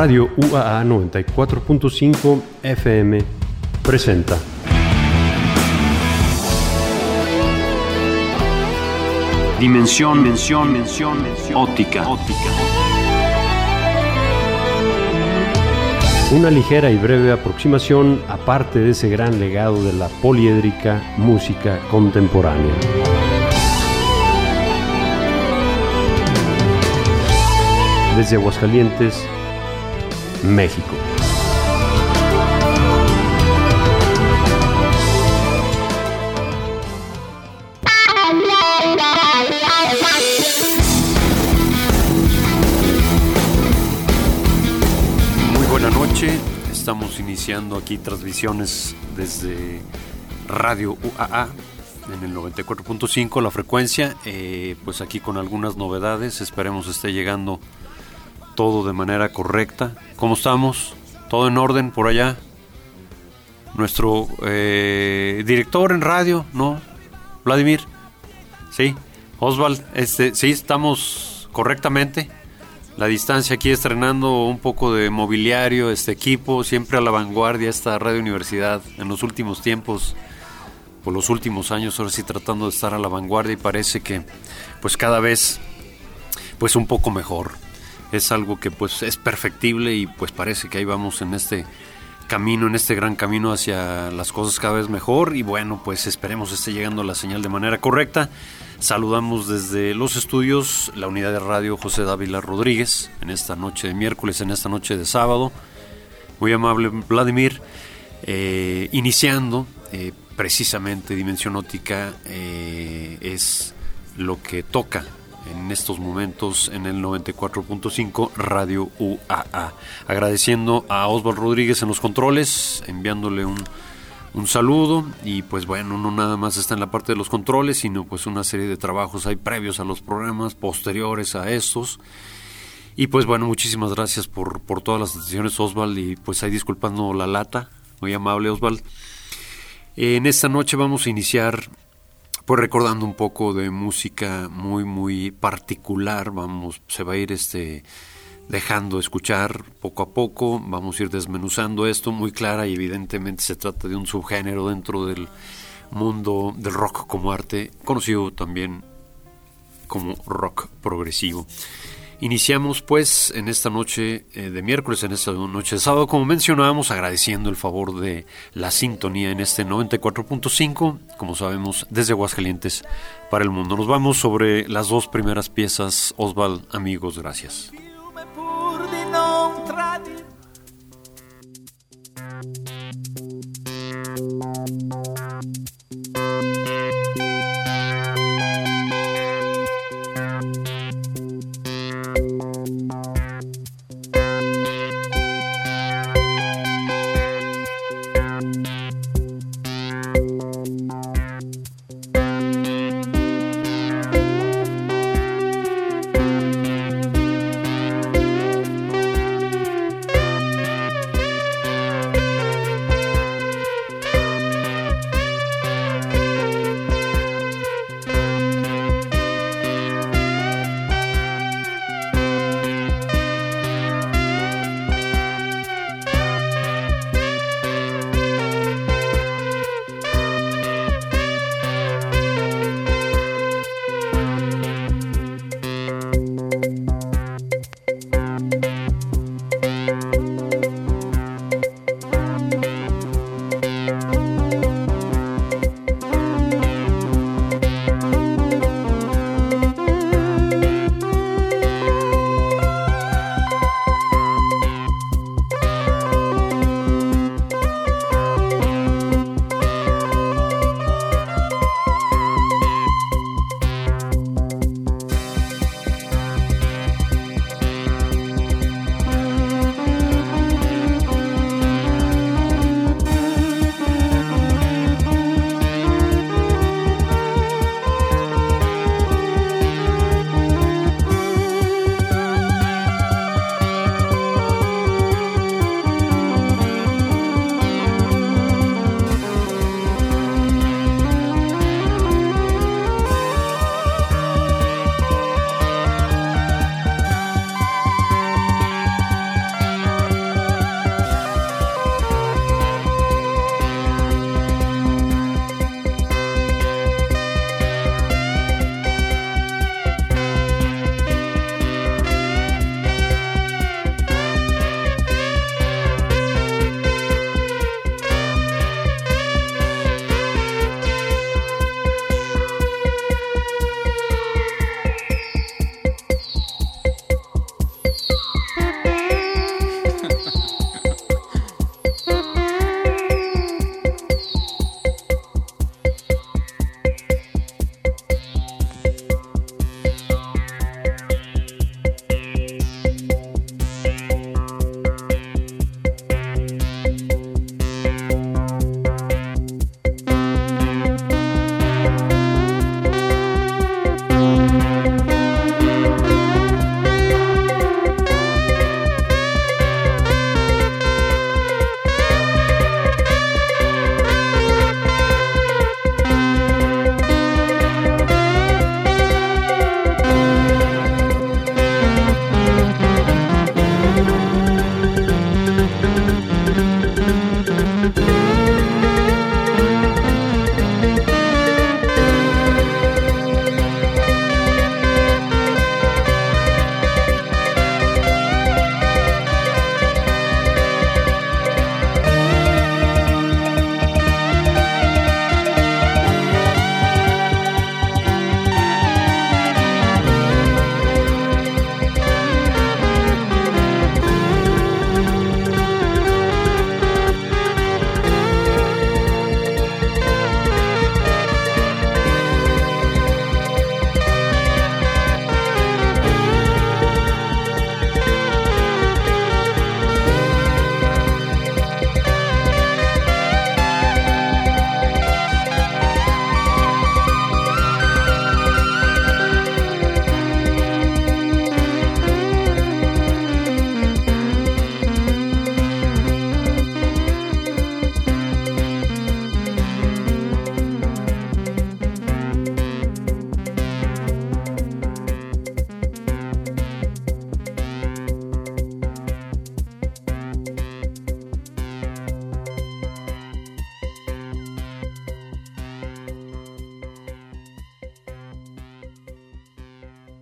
Radio UAA 94.5 FM presenta. Dimensión, mención, mención, mención, óptica, óptica. Una ligera y breve aproximación a parte de ese gran legado de la poliédrica música contemporánea. Desde Aguascalientes, México. Muy buena noche, estamos iniciando aquí transmisiones desde Radio UAA en el 94.5 la frecuencia, eh, pues aquí con algunas novedades, esperemos esté llegando todo de manera correcta. ¿Cómo estamos? ¿Todo en orden por allá? Nuestro eh, director en radio, ¿no? Vladimir. Sí. Oswald, este, sí, estamos correctamente. La distancia aquí estrenando un poco de mobiliario, este equipo, siempre a la vanguardia esta Radio Universidad en los últimos tiempos, por los últimos años, ahora sí tratando de estar a la vanguardia y parece que pues cada vez pues un poco mejor es algo que pues es perfectible y pues parece que ahí vamos en este camino, en este gran camino hacia las cosas cada vez mejor y bueno, pues esperemos esté llegando la señal de manera correcta. Saludamos desde los estudios la unidad de radio José Dávila Rodríguez en esta noche de miércoles, en esta noche de sábado. Muy amable Vladimir, eh, iniciando eh, precisamente Dimensión Óptica eh, es lo que toca en estos momentos en el 94.5 Radio UAA. Agradeciendo a Osvaldo Rodríguez en los controles, enviándole un, un saludo y pues bueno, no nada más está en la parte de los controles, sino pues una serie de trabajos hay previos a los programas, posteriores a estos. Y pues bueno, muchísimas gracias por, por todas las atenciones Osval y pues ahí disculpando la lata, muy amable Osval. En esta noche vamos a iniciar pues recordando un poco de música muy muy particular, vamos, se va a ir este dejando escuchar poco a poco, vamos a ir desmenuzando esto muy clara y evidentemente se trata de un subgénero dentro del mundo del rock como arte, conocido también como rock progresivo. Iniciamos pues en esta noche eh, de miércoles, en esta noche de sábado, como mencionábamos, agradeciendo el favor de la sintonía en este 94.5, como sabemos, desde Aguascalientes para el mundo. Nos vamos sobre las dos primeras piezas, Osval, amigos, gracias.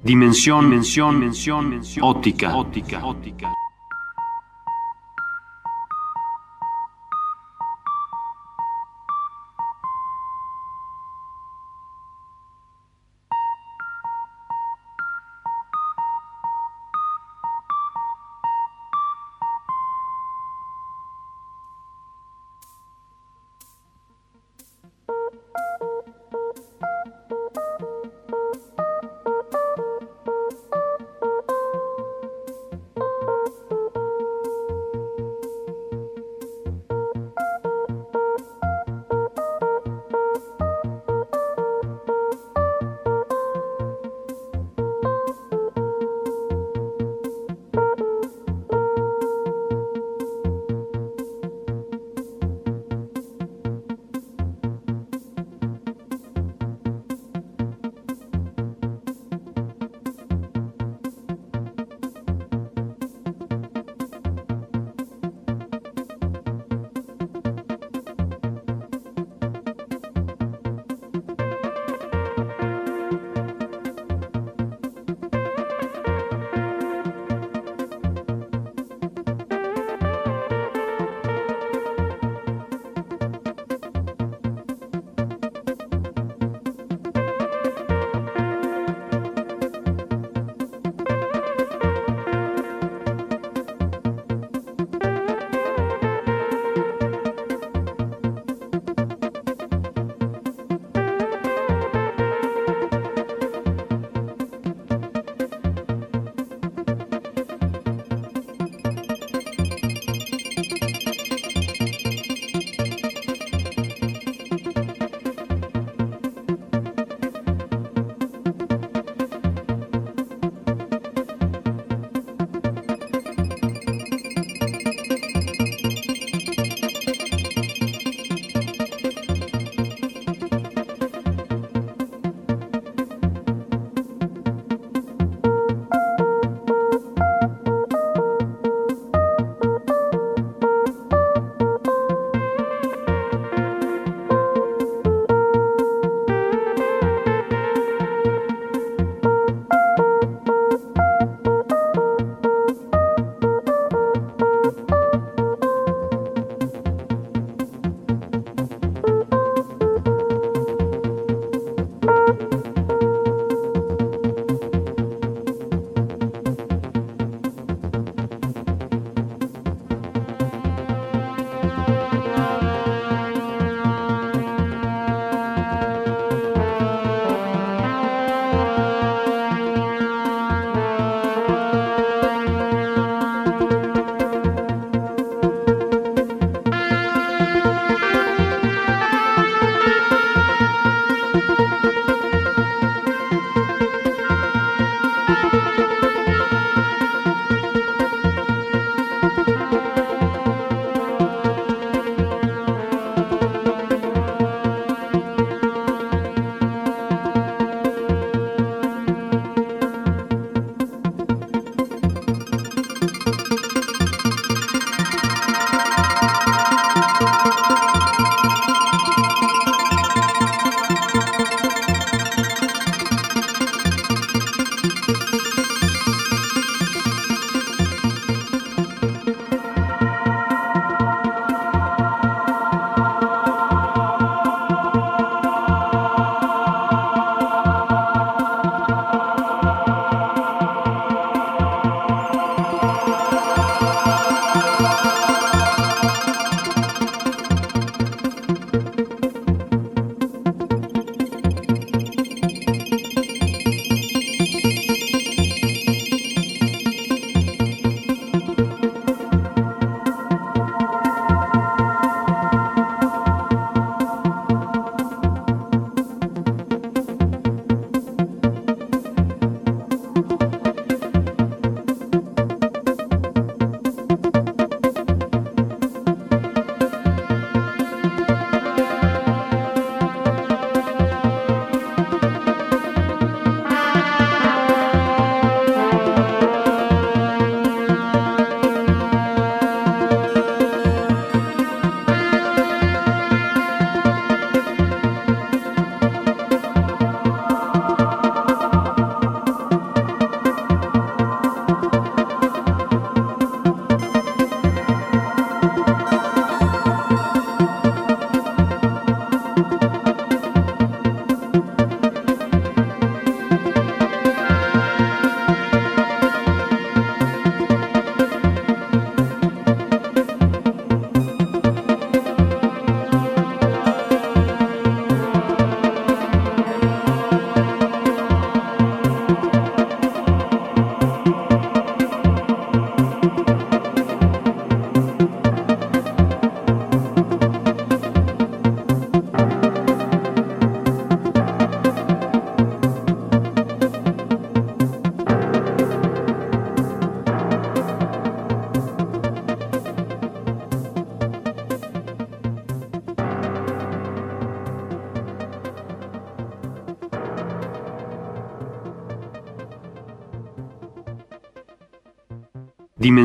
Dimensión, mención, mención, mención, óptica, óptica, óptica.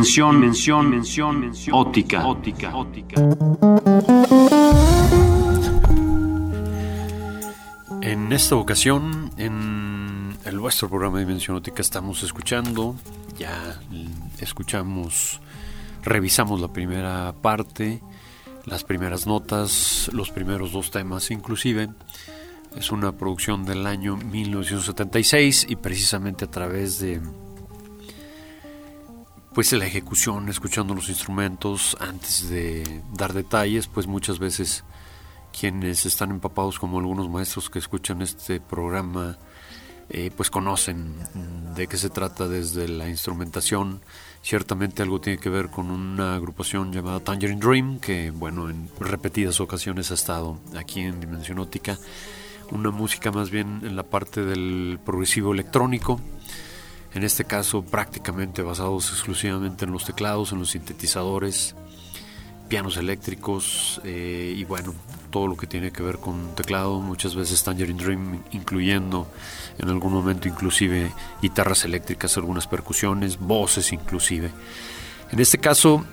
Dimensión, mención, mención, mención, óptica, óptica, óptica. En esta ocasión, en el vuestro programa de Dimensión Óptica estamos escuchando, ya escuchamos, revisamos la primera parte, las primeras notas, los primeros dos temas inclusive. Es una producción del año 1976 y precisamente a través de pues la ejecución, escuchando los instrumentos antes de dar detalles, pues muchas veces quienes están empapados como algunos maestros que escuchan este programa, eh, pues conocen de qué se trata desde la instrumentación. Ciertamente algo tiene que ver con una agrupación llamada Tangerine Dream, que bueno, en repetidas ocasiones ha estado aquí en Dimensión Óptica. Una música más bien en la parte del progresivo electrónico, en este caso prácticamente basados exclusivamente en los teclados, en los sintetizadores, pianos eléctricos eh, y bueno, todo lo que tiene que ver con teclado, muchas veces Tangerine Dream incluyendo en algún momento inclusive guitarras eléctricas, algunas percusiones, voces inclusive. En este caso,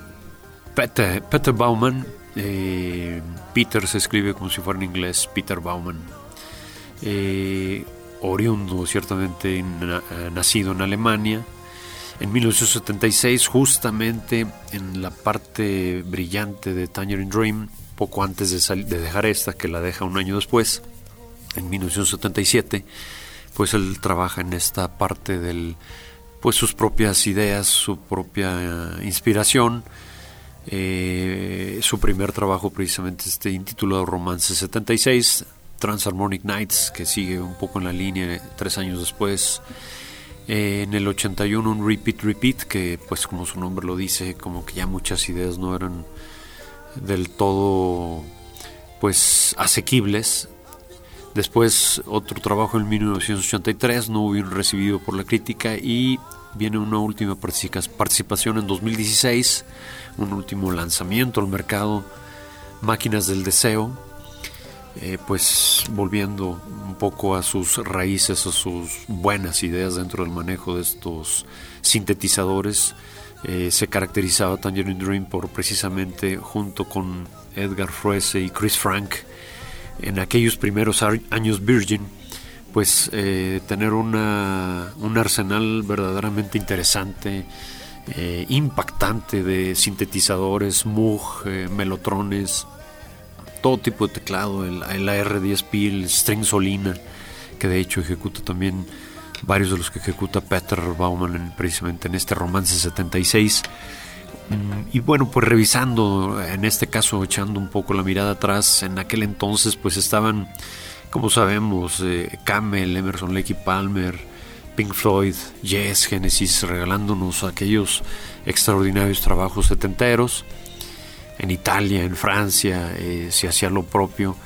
Peter, Peter Bauman, eh, Peter se escribe como si fuera en inglés, Peter Bauman. Eh, oriundo ciertamente eh, nacido en Alemania. En 1976, justamente en la parte brillante de Tangerine Dream, poco antes de, de dejar esta, que la deja un año después, en 1977, pues él trabaja en esta parte del, pues sus propias ideas, su propia eh, inspiración. Eh, su primer trabajo precisamente este intitulado Romance 76 Transharmonic Nights, que sigue un poco en la línea tres años después. Eh, en el 81 un Repeat Repeat, que pues como su nombre lo dice, como que ya muchas ideas no eran del todo pues asequibles. Después otro trabajo en 1983, no hubo recibido por la crítica y viene una última participación en 2016, un último lanzamiento al mercado, Máquinas del Deseo, eh, pues volviendo un poco a sus raíces, a sus buenas ideas dentro del manejo de estos sintetizadores, eh, se caracterizaba Tangerine Dream por precisamente junto con Edgar Froese y Chris Frank en aquellos primeros años Virgin, pues eh, tener una, un arsenal verdaderamente interesante, impactante de sintetizadores, Moog, melotrones, todo tipo de teclado, el, el AR10P, el String Solina, que de hecho ejecuta también varios de los que ejecuta Peter Bauman precisamente en este romance 76. Mm, y bueno, pues revisando, en este caso echando un poco la mirada atrás, en aquel entonces pues estaban, como sabemos, eh, Camel, Emerson Lake Palmer, Pink Floyd, Yes, Genesis, regalándonos aquellos extraordinarios trabajos setenteros en Italia, en Francia, eh, se hacía lo propio.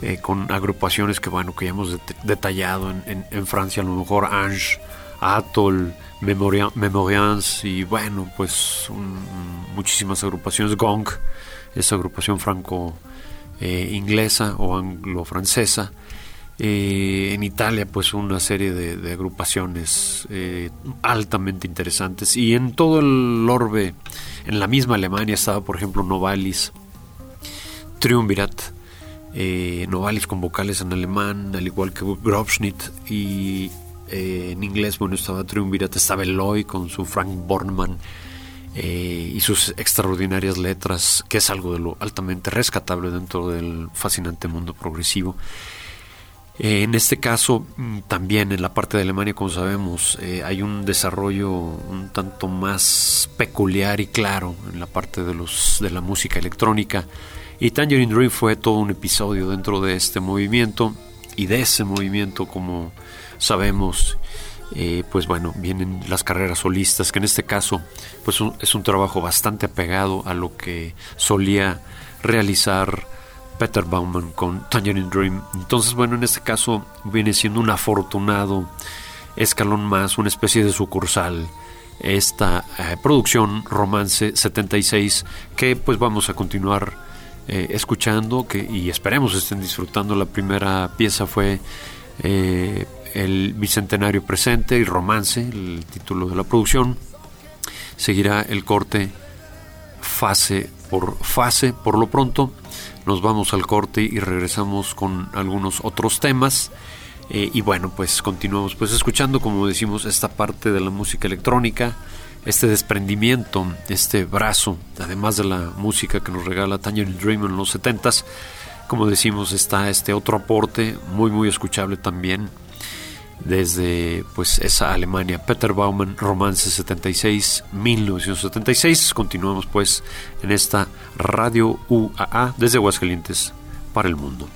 Eh, con agrupaciones que bueno que ya hemos detallado en, Francia a lo mejor Ange, Atoll, Memorians y bueno pues muchísimas agrupaciones Gong esa agrupación franco eh, o anglo francesa en Italia pues una serie de, agrupaciones altamente interesantes y en todo el orbe en la misma Alemania estaba, por ejemplo, Novalis, Triumvirat, eh, Novalis con vocales en alemán, al igual que Grobschnitt, y eh, en inglés, bueno, estaba Triumvirat, estaba Eloy con su Frank Bornman eh, y sus extraordinarias letras, que es algo de lo altamente rescatable dentro del fascinante mundo progresivo. Eh, en este caso, mm, también en la parte de Alemania, como sabemos, eh, hay un desarrollo un tanto más peculiar y claro en la parte de, los, de la música electrónica. Y Tangerine Dream fue todo un episodio dentro de este movimiento y de ese movimiento, como sabemos, eh, pues bueno, vienen las carreras solistas, que en este caso pues es un trabajo bastante apegado a lo que solía realizar Peter Bauman con Tangerine Dream. Entonces, bueno, en este caso viene siendo un afortunado escalón más, una especie de sucursal esta eh, producción Romance 76 que pues vamos a continuar eh, escuchando y esperemos estén disfrutando. La primera pieza fue eh, el Bicentenario Presente y Romance, el título de la producción. seguirá el corte fase por fase. Por lo pronto, nos vamos al corte y regresamos con algunos otros temas. Eh, y bueno, pues continuamos pues escuchando, como decimos, esta parte de la música electrónica, este desprendimiento, este brazo, además de la música que nos regala Tangerine Dream en los 70s, como decimos, está este otro aporte muy muy escuchable también desde pues esa Alemania, Peter Baumann, Romance 76, 1976. Continuamos pues en esta Radio UAA desde Aguascalientes para el mundo.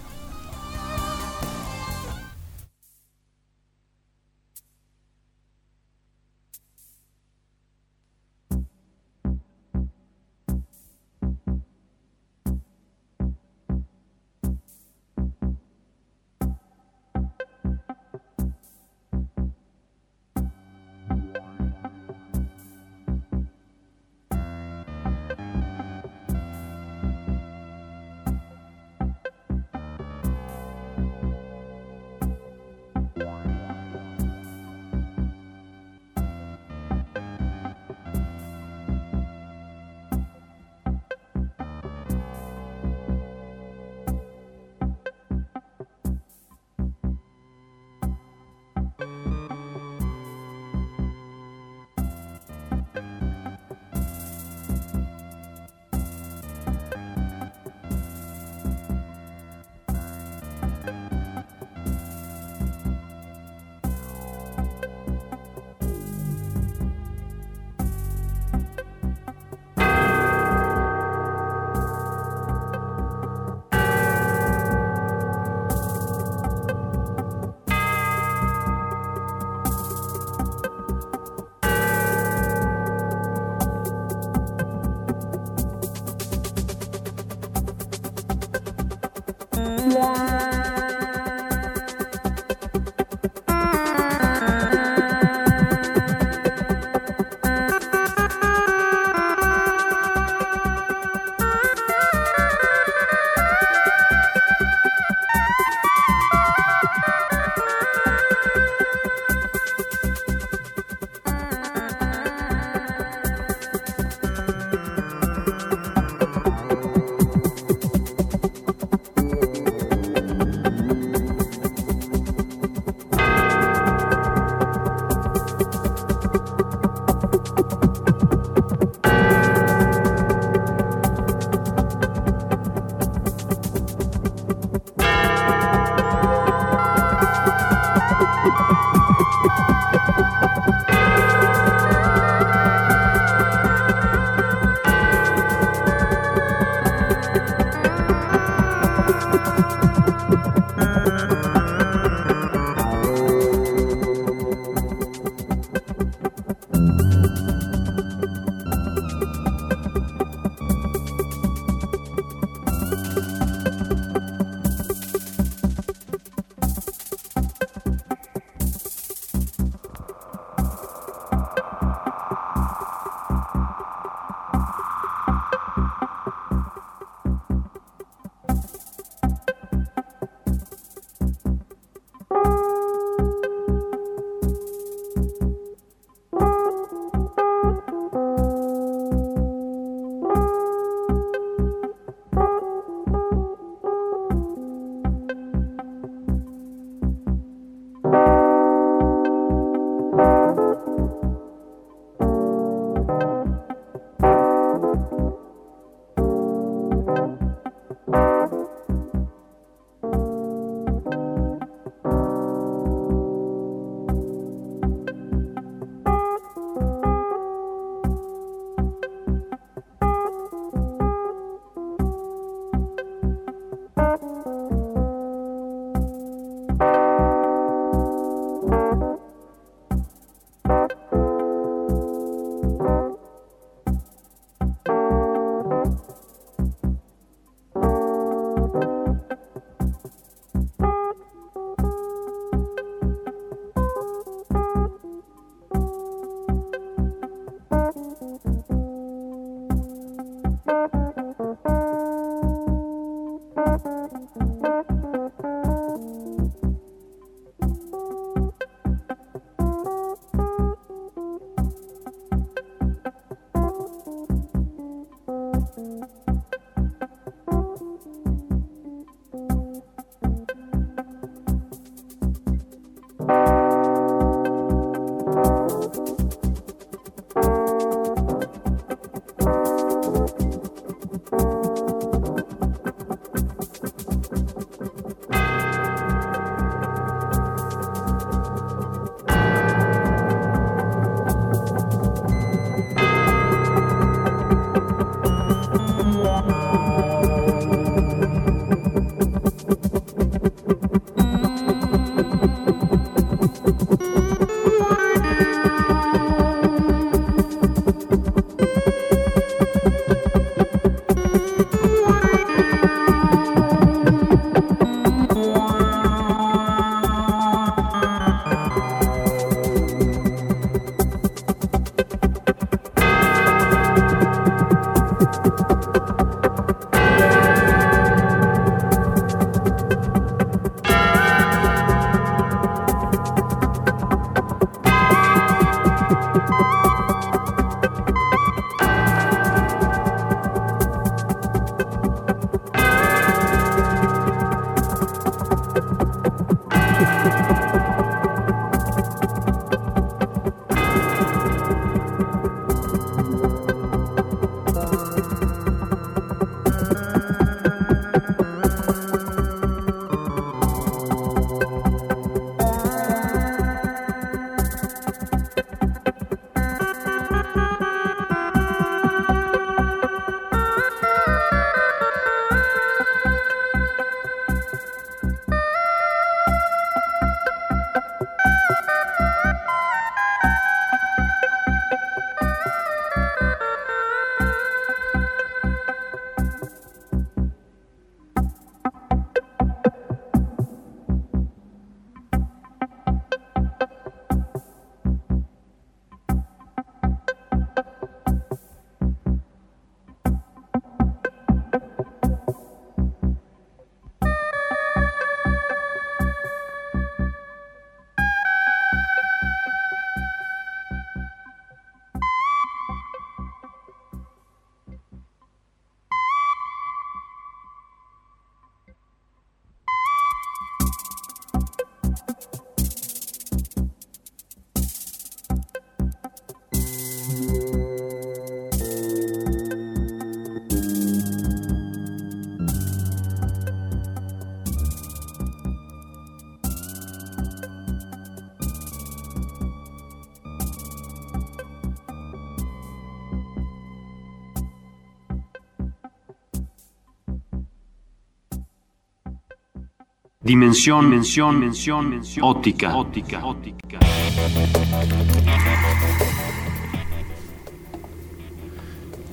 Dimensión, mención, mención, mención, óptica, óptica, óptica.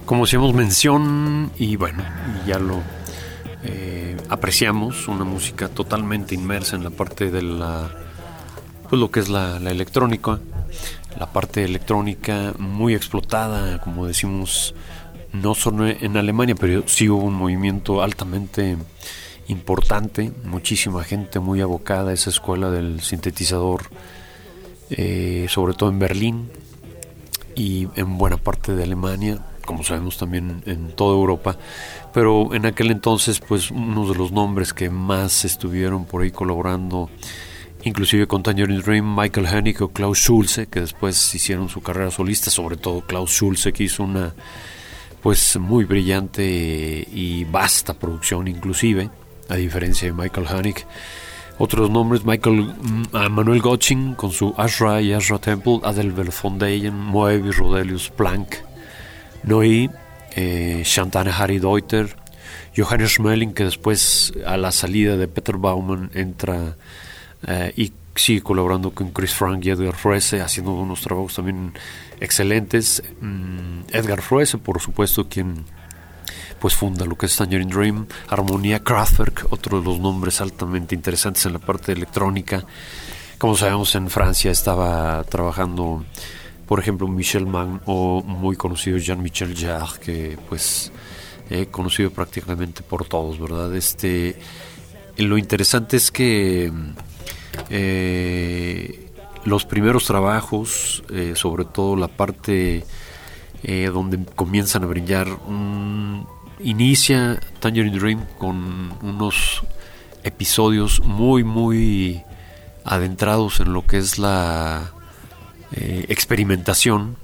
Como hacíamos mención, y bueno, ya lo eh, apreciamos, una música totalmente inmersa en la parte de la, pues lo que es la, la electrónica, la parte electrónica muy explotada, como decimos, no solo en Alemania, pero sí hubo un movimiento altamente importante, muchísima gente muy abocada a esa escuela del sintetizador, eh, sobre todo en Berlín y en buena parte de Alemania, como sabemos también en toda Europa, pero en aquel entonces pues uno de los nombres que más estuvieron por ahí colaborando, inclusive con Tangerine Dream, Michael Hennig o Klaus Schulze, que después hicieron su carrera solista, sobre todo Klaus Schulze que hizo una pues muy brillante y vasta producción inclusive a diferencia de Michael Haneke. Otros nombres, Michael mm, Manuel Gotching con su Ashra y Ashra Temple, Adelbert Deyen, Moebius, Rodelius, Planck, Noé, eh, Shantane Harry Deuter, Johannes Schmeling, que después a la salida de Peter Baumann entra eh, y sigue colaborando con Chris Frank y Edgar Froese, haciendo unos trabajos también excelentes. Mm, Edgar Froese, por supuesto, quien pues funda lo que es Tangerine Dream, Armonía Kraftwerk, otro de los nombres altamente interesantes en la parte electrónica. Como sabemos, en Francia estaba trabajando, por ejemplo, Michel Mann o muy conocido Jean-Michel Jarre, que pues he conocido prácticamente por todos, ¿verdad? Este, lo interesante es que eh, los primeros trabajos, eh, sobre todo la parte eh, donde comienzan a brillar inicia Tangerine Dream con unos episodios muy, muy adentrados en lo que es la eh, experimentación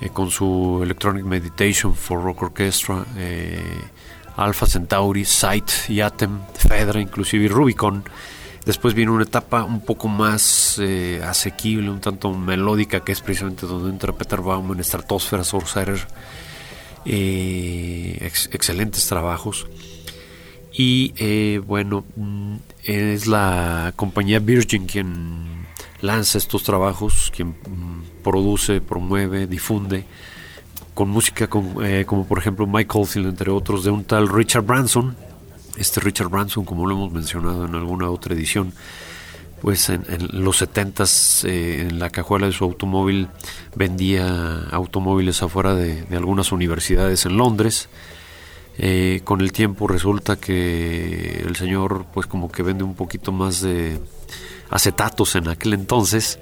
eh, con su Electronic Meditation for Rock Orchestra, eh, Alpha Centauri, Sight, Yatem, Fedra, inclusive y Rubicon. Después viene una etapa un poco más asequible, un tanto melódica, que es precisamente donde entra Peter Baumann, Stratosfera, Sorcerer. Excelentes trabajos. Y bueno, mm, es la compañía Virgin quien lanza estos trabajos, quien mm, produce, promueve, difunde, con música eh, como por ejemplo Mike Oldfield, entre otros, de un tal Richard Branson. Este Richard Branson, como lo hemos mencionado en alguna otra edición, pues en, los 70s eh, en la cajuela de su automóvil vendía automóviles afuera de, algunas universidades en Londres. Eh, con el tiempo resulta que el señor pues como que vende un poquito más de acetatos en aquel entonces,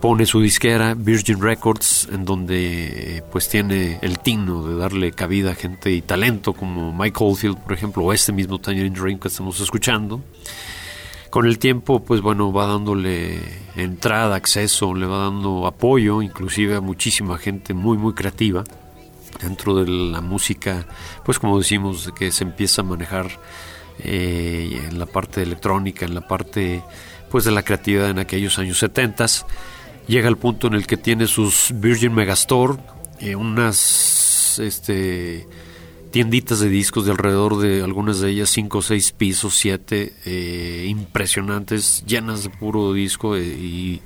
pone su disquera Virgin Records, en donde pues tiene el tino de darle cabida a gente y talento como Mike Oldfield, por ejemplo, o este mismo Tangerine Dream que estamos escuchando. Con el tiempo, pues bueno, va dándole entrada, acceso, le va dando apoyo, inclusive a muchísima gente muy, muy creativa dentro de la música, pues como decimos, que se empieza a manejar eh, en la parte electrónica, en la parte pues de la creatividad en aquellos años 70. Llega al punto en el que tiene sus Virgin Megastore, eh, unas este, tienditas de discos de alrededor de algunas de ellas 5 o 6 pisos, 7, eh, impresionantes, llenas de puro disco eh, y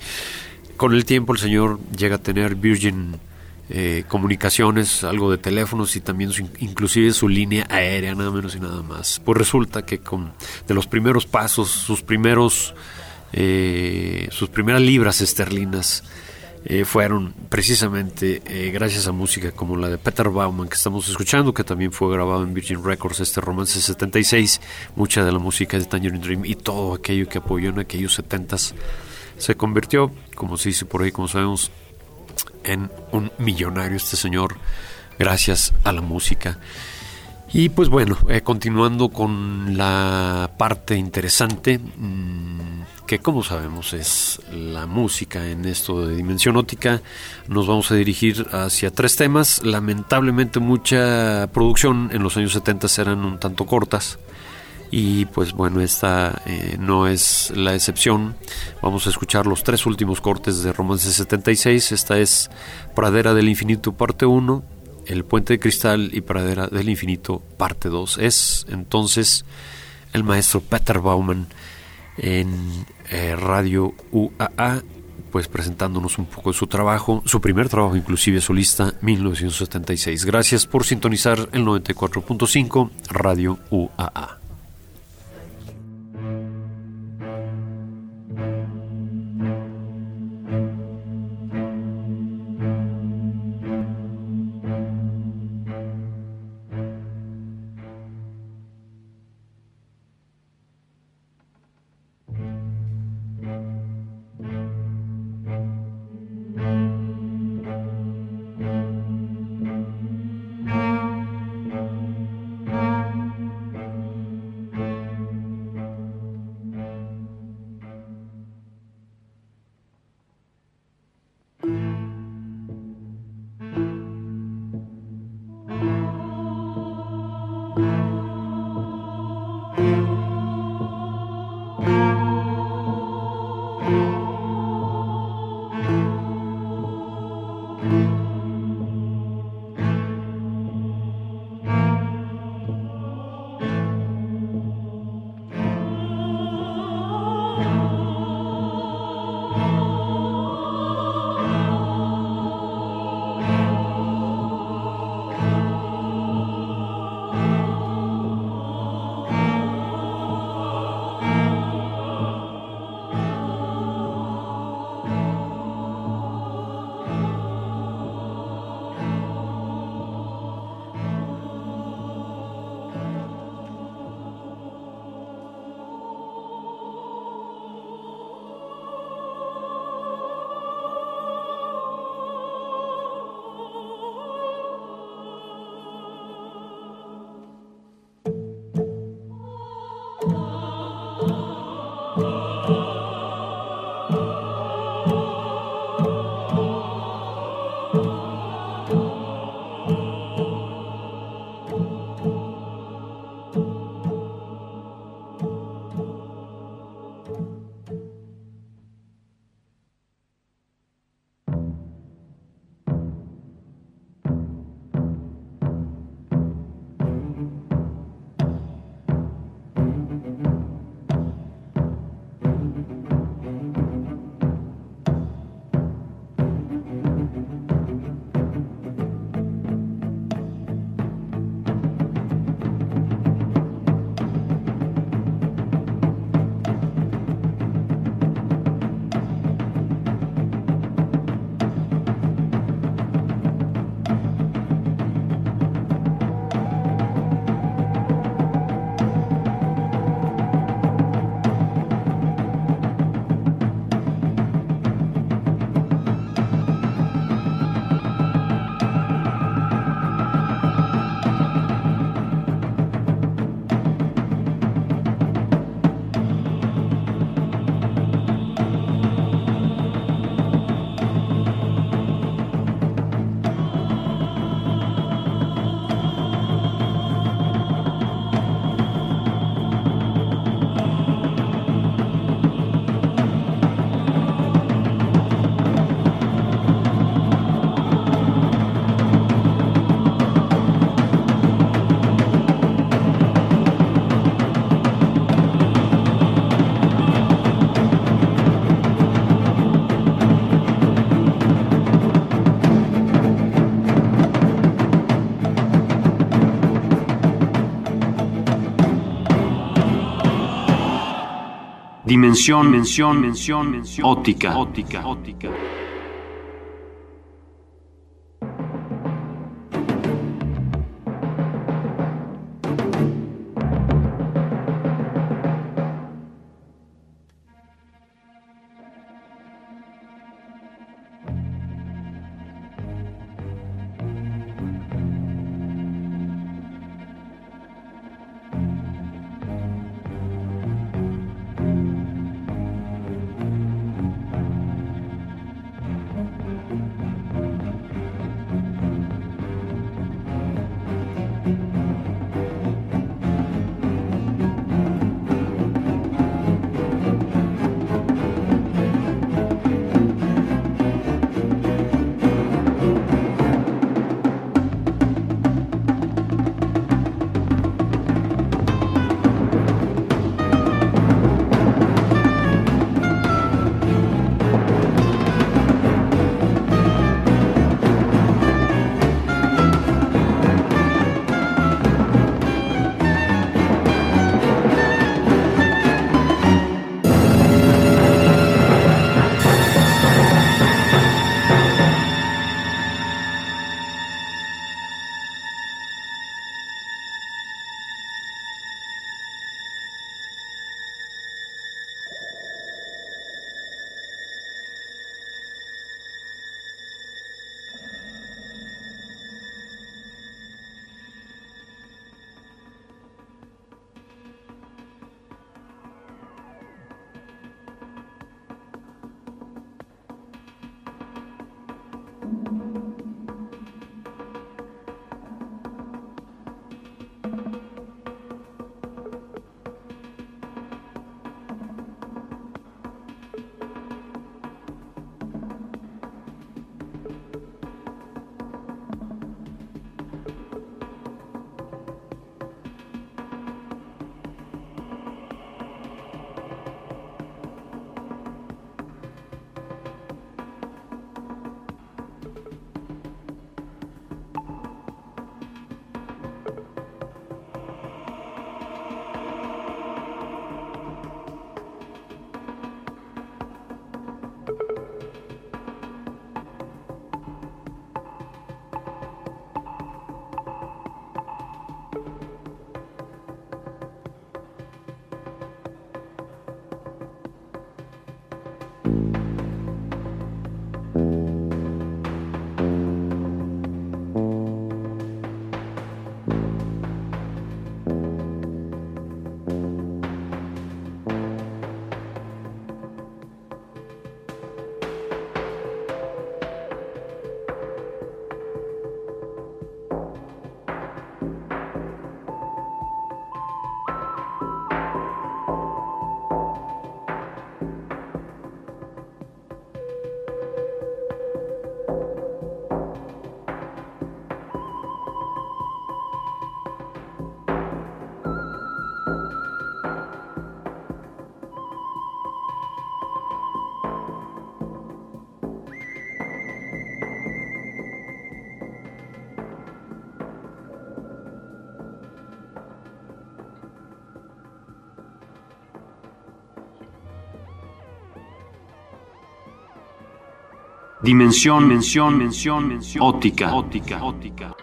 con el tiempo el señor llega a tener Virgin eh, comunicaciones, algo de teléfonos y también inclusive su línea aérea, nada menos y nada más. Pues resulta que con de los primeros pasos, sus primeros sus primeras libras esterlinas eh, fueron precisamente gracias a música como la de Peter Bauman que estamos escuchando, que también fue grabado en Virgin Records, este romance 76, mucha de la música de Tangerine Dream y todo aquello que apoyó en aquellos 70s se convirtió, como se dice por ahí, como sabemos, en un millonario este señor gracias a la música. Y pues bueno, eh, continuando con la parte interesante, mm, que como sabemos es la música en esto de dimensión óptica, nos vamos a dirigir hacia tres temas. Lamentablemente mucha producción en los años 70 eran un tanto cortas y pues bueno, esta eh, no es la excepción. Vamos a escuchar los tres últimos cortes de Romance 76. Esta es Pradera del Infinito, parte 1, El Puente de Cristal y Pradera del Infinito, parte 2. Es entonces el maestro Peter Bauman en eh, Radio UAA, pues presentándonos un poco de su trabajo, su primer trabajo inclusive solista, 1976. Gracias por sintonizar el 94.5 Radio UAA. Dimensión, mención, mención, mención, óptica, óptica, óptica. Dimensión, mención, mención, mención, óptica, óptica,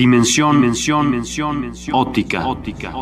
Dimensión, mención, mención, óptica, óptica,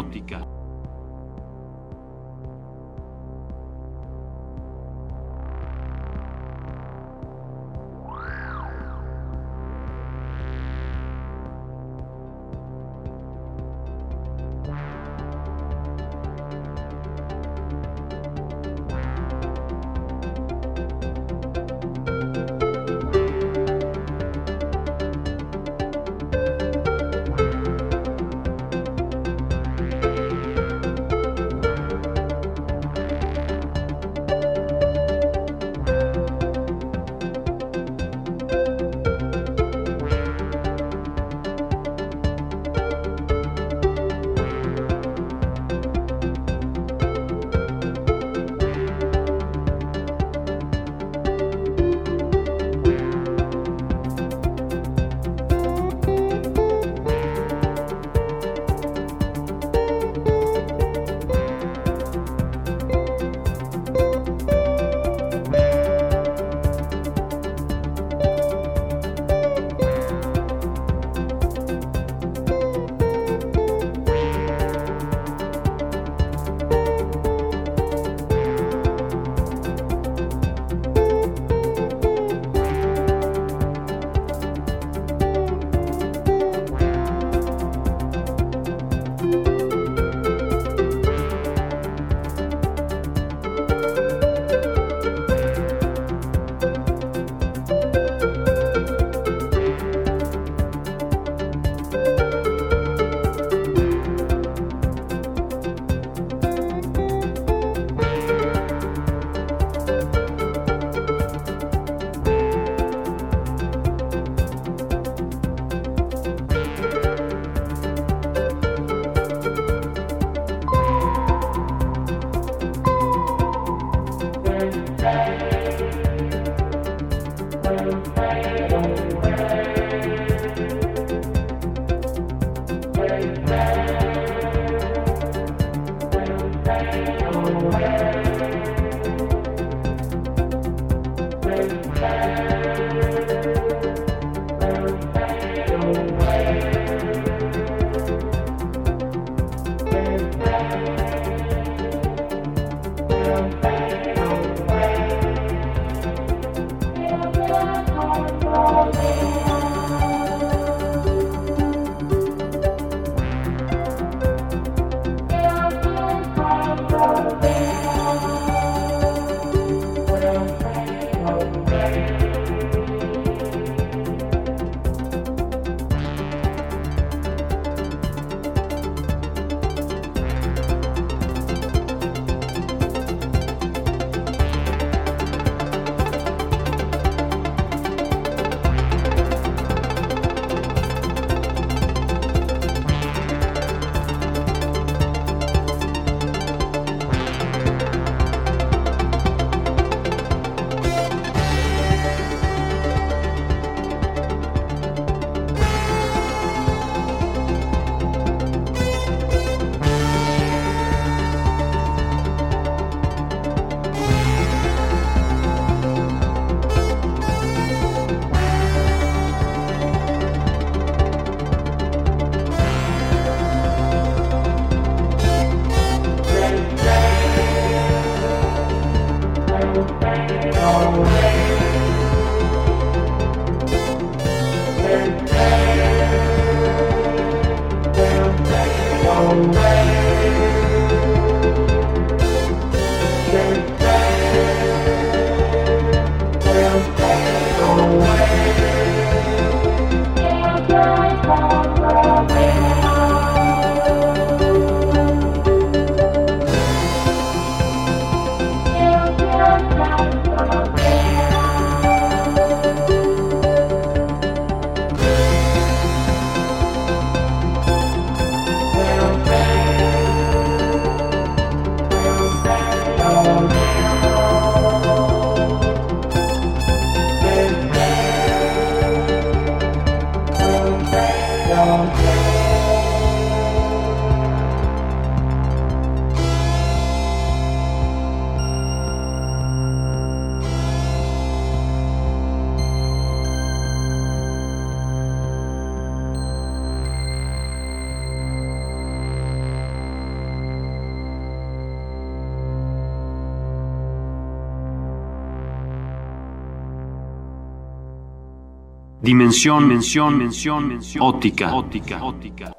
Dimensión, dimensión, dimensión, óptica, óptica,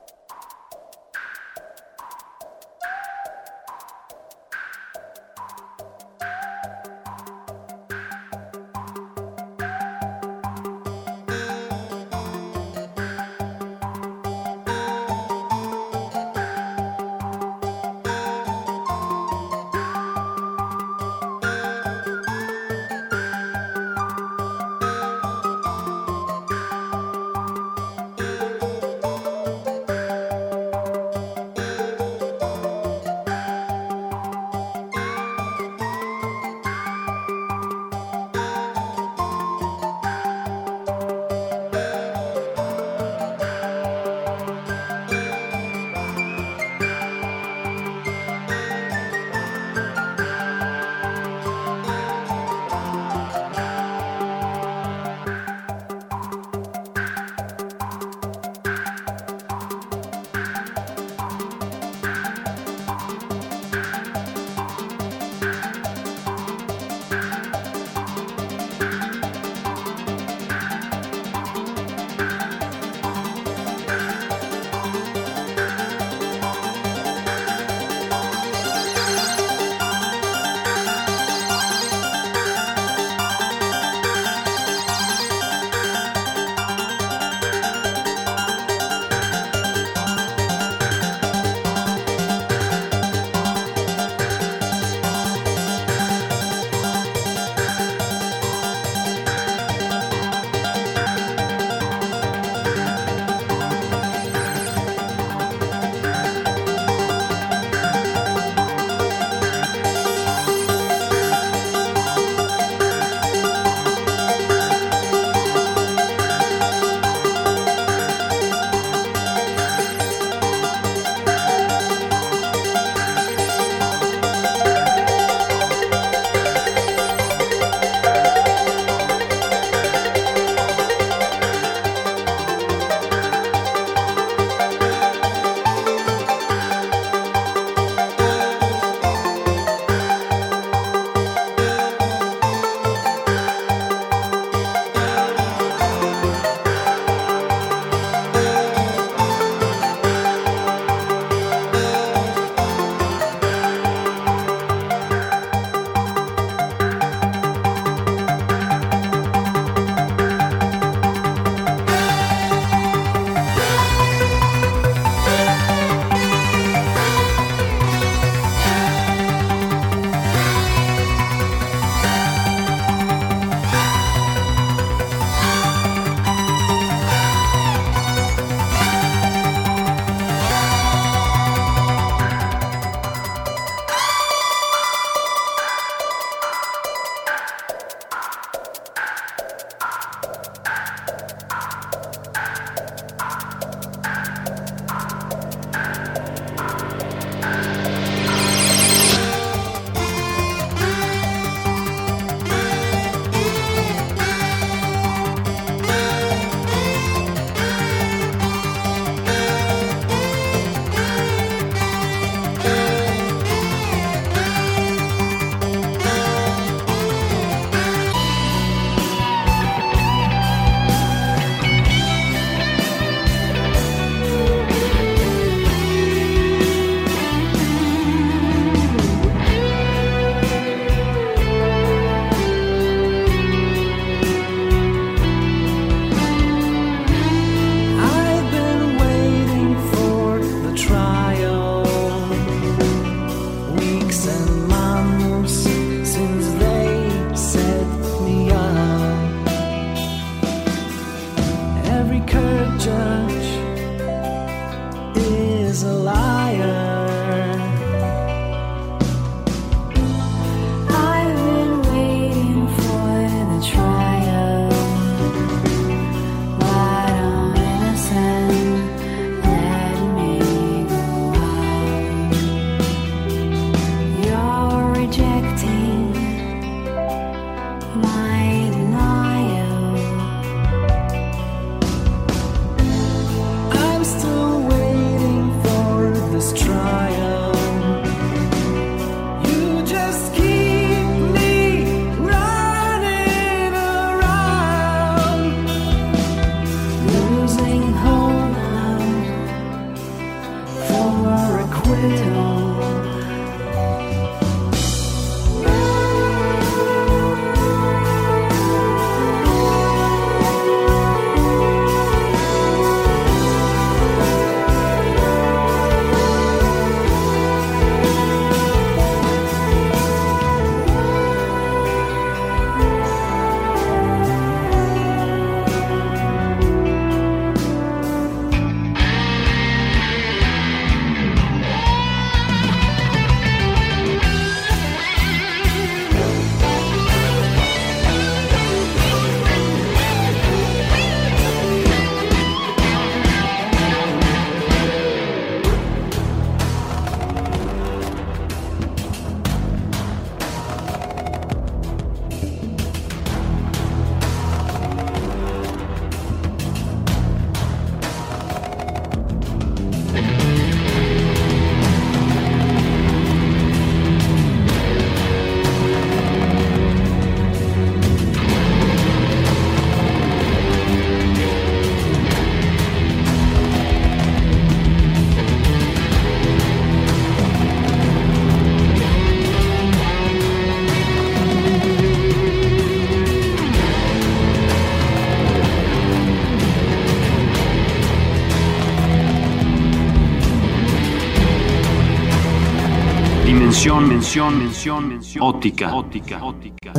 mención, mención, mención. Ótica, ótica, ótica.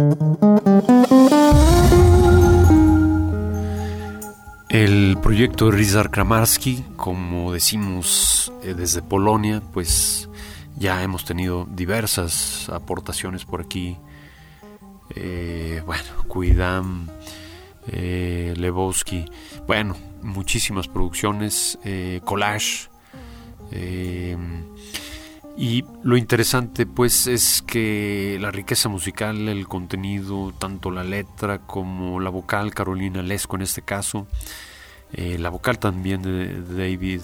El proyecto de Rizar Kramarski, como decimos eh, desde Polonia, pues ya hemos tenido diversas aportaciones por aquí. Eh, bueno, Cuidam, eh, Lebowski, bueno, muchísimas producciones, eh, collage. Eh, y lo interesante pues es que la riqueza musical, el contenido, tanto la letra como la vocal, Carolina Lesco en este caso, eh, la vocal también de David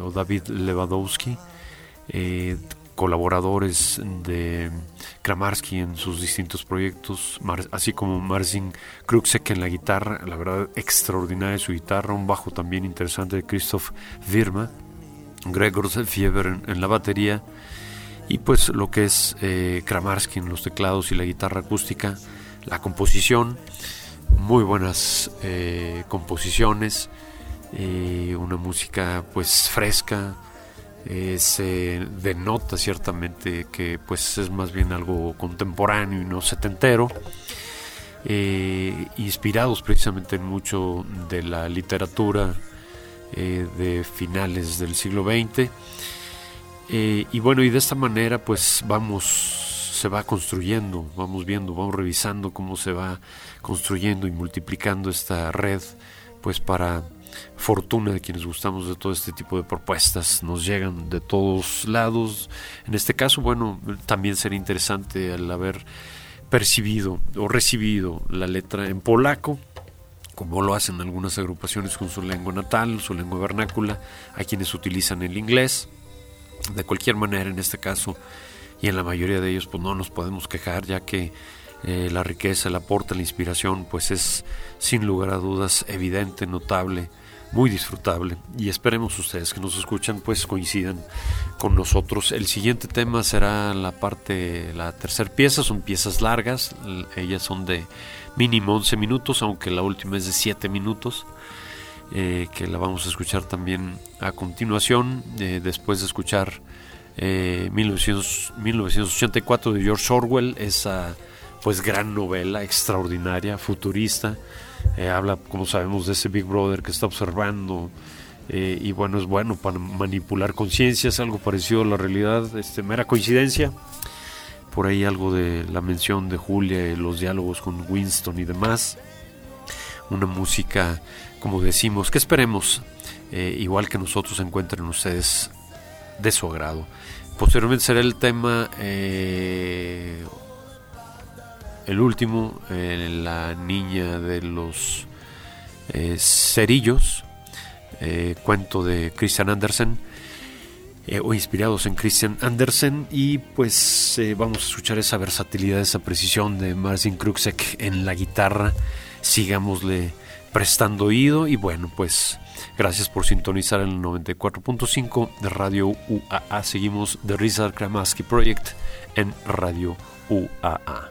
o David Lewandowski, colaboradores de Kramarski en sus distintos proyectos, así como Marcin Kruksek en la guitarra, la verdad extraordinaria su guitarra, un bajo también interesante de Christoph Wirma, Gregor Fieber en, la batería y pues lo que es eh, Kramarski en los teclados y la guitarra acústica, la composición, muy buenas eh, composiciones, eh, una música pues fresca, eh, se denota ciertamente que pues es más bien algo contemporáneo y no setentero, eh, inspirados precisamente en mucho de la literatura eh, de finales del siglo XX. y bueno, y de esta manera pues vamos, se va construyendo, vamos viendo, vamos revisando cómo se va construyendo y multiplicando esta red pues para fortuna de quienes gustamos de todo este tipo de propuestas. Nos llegan de todos lados. En este caso, bueno, también sería interesante al haber percibido o recibido la letra en polaco, como lo hacen algunas agrupaciones con su lengua natal, su lengua vernácula, a quienes utilizan el inglés. De cualquier manera, en este caso, y en la mayoría de ellos, pues no nos podemos quejar, ya que eh, la riqueza, el aporte, la inspiración, pues es sin lugar a dudas evidente, notable muy disfrutable y esperemos ustedes que nos escuchan pues coincidan con nosotros. El siguiente tema será la parte, la tercera pieza, son piezas largas, ellas son de mínimo 11 minutos, aunque la última es de 7 minutos. Eh, que la vamos a escuchar también a continuación, eh, después de escuchar 1984 eh, de George Orwell, esa pues gran novela extraordinaria, futurista, eh, habla, como sabemos, de ese Big Brother que está observando. Y bueno, es bueno para manipular conciencias, algo parecido a la realidad, este, mera coincidencia. Por ahí algo de la mención de Julia y los diálogos con Winston y demás. Una música, como decimos, que esperemos, eh, igual que nosotros, encuentren ustedes de su agrado. Posteriormente será el tema el último, eh, La niña de los eh, cerillos, eh, cuento de Christian Andersen, o inspirados en Christian Andersen, y pues vamos a escuchar esa versatilidad, esa precisión de Marcin Kruksek en la guitarra. Sigámosle prestando oído y bueno, pues gracias por sintonizar el 94.5 de Radio UAA. Seguimos The Rizal Kramaski Project en Radio UAA.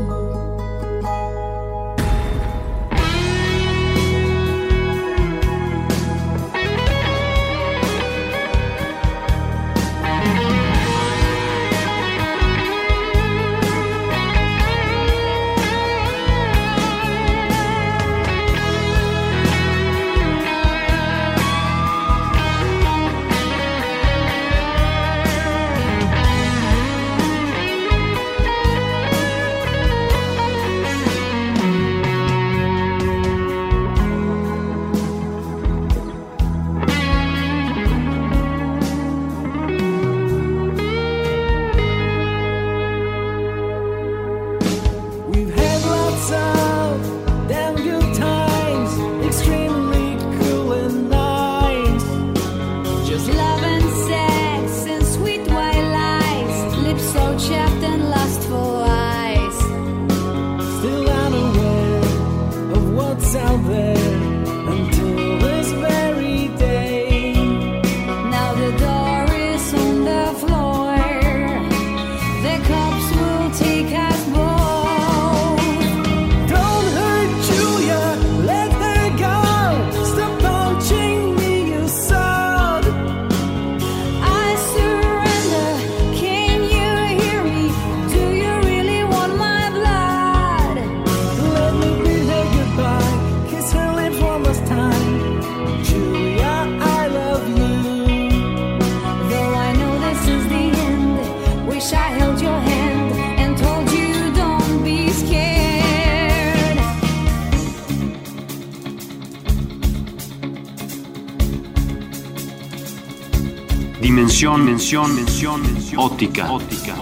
Dimensión, mención, mención, óptica. óptica.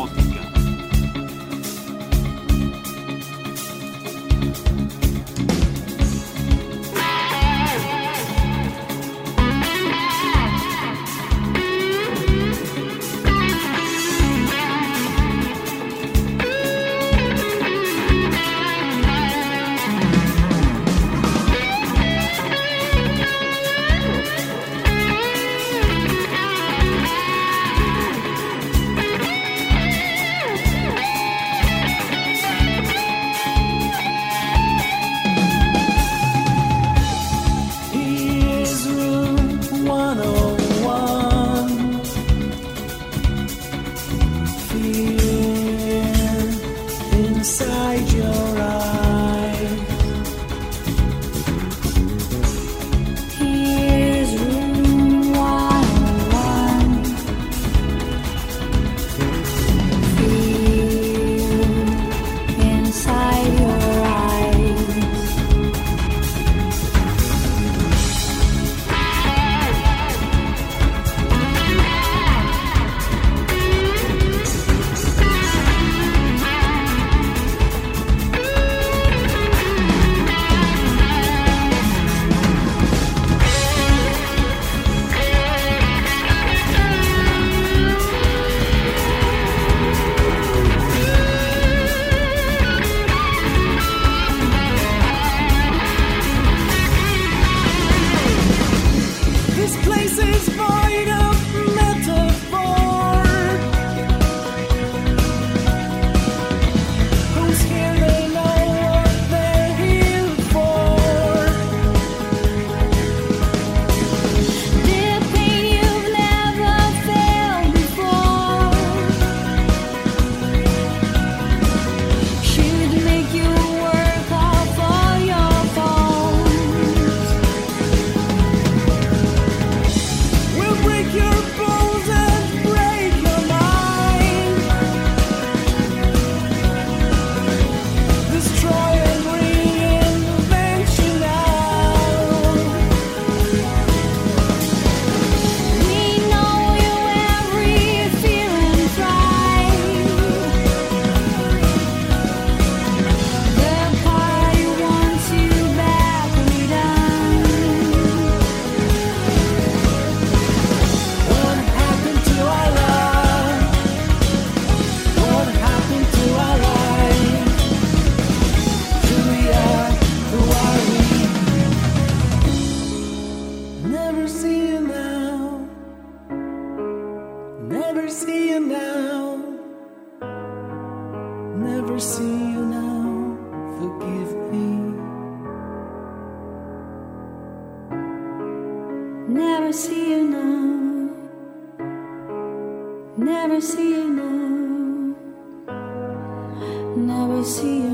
Never see you now forgive me. Never see you now. Never see you now. Never see you.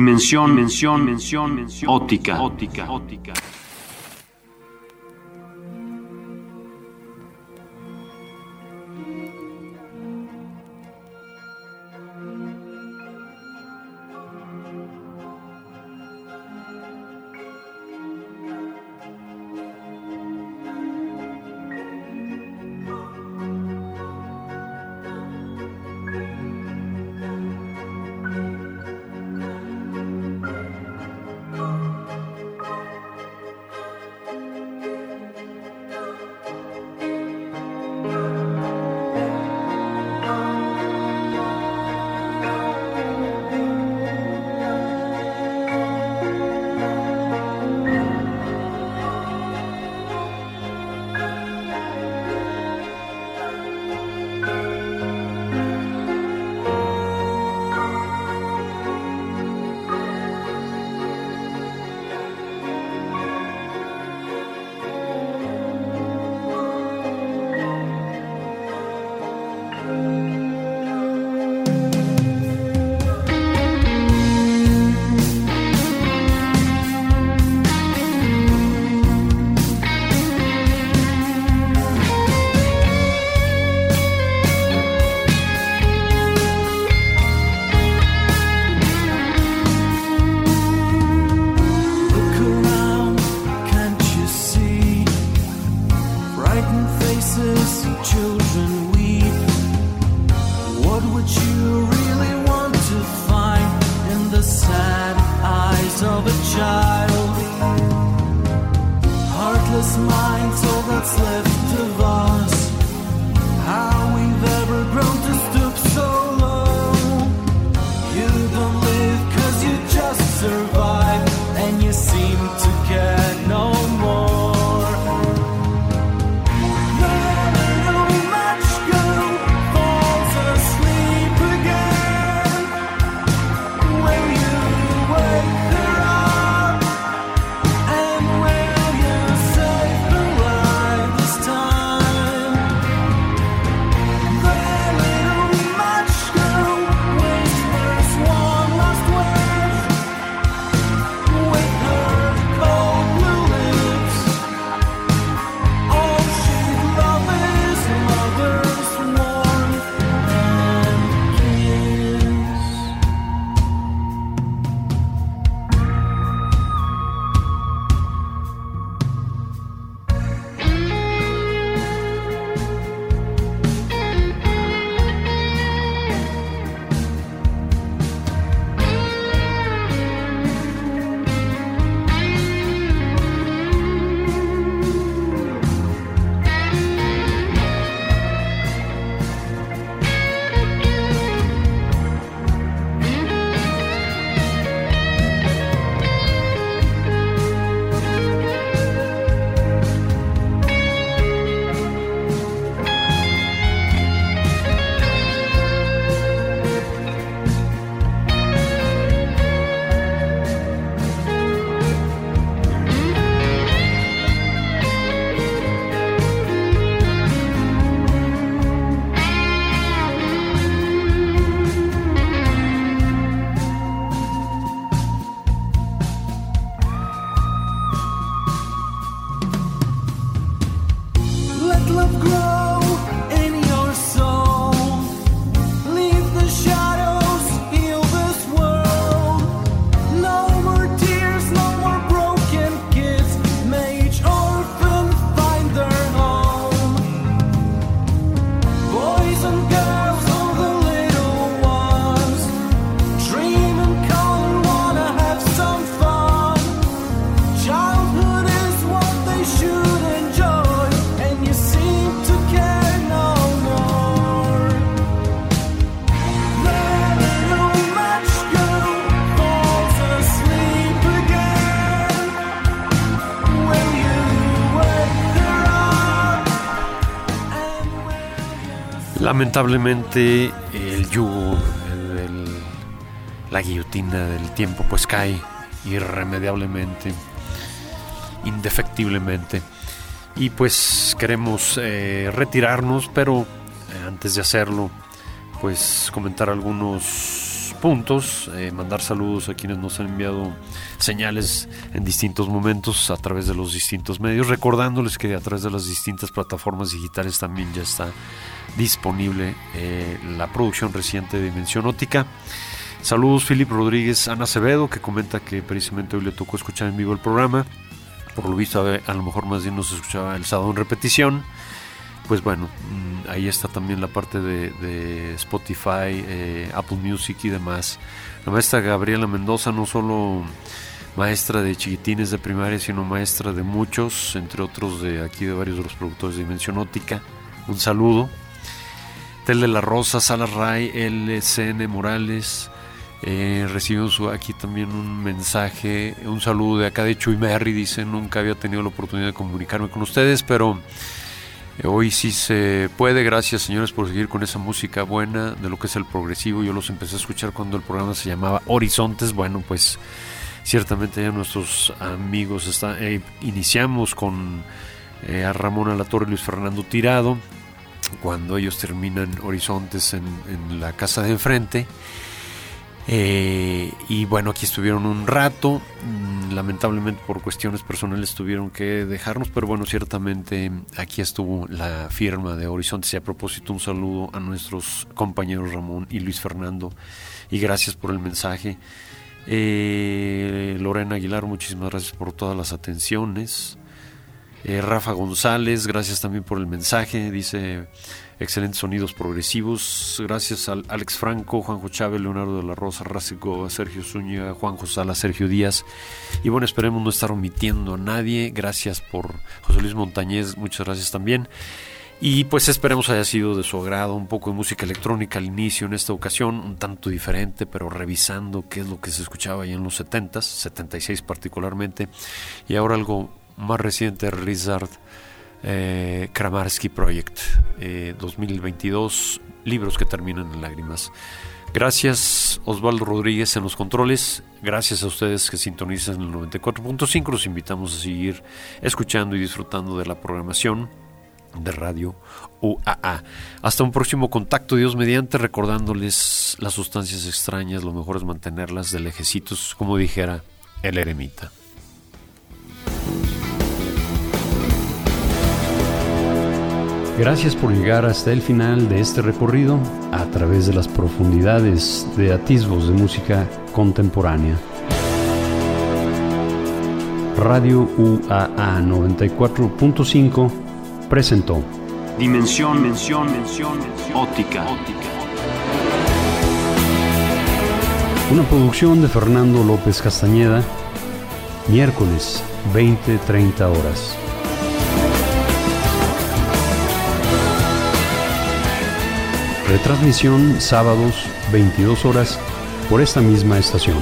Dimensión, mención, mención, mención, óptica, óptica, óptica. Lamentablemente el yugo, la guillotina del tiempo pues cae irremediablemente, indefectiblemente. Y pues queremos eh, retirarnos, pero eh, antes de hacerlo, pues comentar algunos puntos, eh, mandar saludos a quienes nos han enviado señales en distintos momentos a través de los distintos medios, recordándoles que a través de las distintas plataformas digitales también ya está disponible eh, la producción reciente de Dimensión Óptica. Saludos Philip Rodríguez, Ana Acevedo, que comenta que precisamente hoy le tocó escuchar en vivo el programa. Por lo visto, a, lo mejor más bien nos escuchaba el sábado en repetición. Pues bueno, mm, ahí está también la parte de, Spotify, eh, Apple Music y demás. La maestra Gabriela Mendoza, no solo maestra de chiquitines de primaria, sino maestra de muchos, entre otros de aquí de varios de los productores de Dimensión Óptica. Un saludo. Tel de la Rosa, Salas Ray, LCN Morales, eh, recibimos aquí también un mensaje, un saludo de acá de Chuy Merry. Dice: Nunca había tenido la oportunidad de comunicarme con ustedes, pero hoy sí se puede. Gracias, señores, por seguir con esa música buena de lo que es el progresivo. Yo los empecé a escuchar cuando el programa se llamaba Horizontes. Bueno, pues ciertamente ya nuestros amigos están. Eh, iniciamos con a Ramón Alatorre y Luis Fernando Tirado. Cuando ellos terminan Horizontes en, en la casa de enfrente. Eh, y bueno, aquí estuvieron un rato. Mm, lamentablemente por cuestiones personales tuvieron que dejarnos, pero bueno, ciertamente aquí estuvo la firma de Horizontes. Y a propósito, un saludo a nuestros compañeros Ramón y Luis Fernando. Y gracias por el mensaje. Eh, Lorena Aguilar, muchísimas gracias por todas las atenciones. Eh, Rafa González, gracias también por el mensaje. Dice excelentes sonidos progresivos. Gracias al Alex Franco, Juanjo Chávez, Leonardo de la Rosa, Rásico, Sergio Zúñiga, Juanjo Sala, Sergio Díaz. Y bueno, esperemos no estar omitiendo a nadie. Gracias por José Luis Montañez, muchas gracias también. Y pues esperemos haya sido de su agrado un poco de música electrónica al inicio en esta ocasión, un tanto diferente, pero revisando qué es lo que se escuchaba ahí en los 70s, 76 particularmente, y ahora algo más reciente, Rizard eh, Kramarsky Project 2022, eh, libros que terminan en lágrimas. Gracias Osvaldo Rodríguez en los controles, gracias a ustedes que sintonizan el 94.5, los invitamos a seguir escuchando y disfrutando de la programación de Radio UAA. Hasta un próximo contacto, Dios mediante, recordándoles las sustancias extrañas, lo mejor es mantenerlas de lejecitos, como dijera el eremita. Gracias por llegar hasta el final de este recorrido a través de las profundidades de atisbos de música contemporánea. Radio UAA 94.5 presentó Dimensión, mención, mención, óptica. Una producción de Fernando López Castañeda, miércoles 20-30 horas. Retransmisión sábados 22 horas por esta misma estación.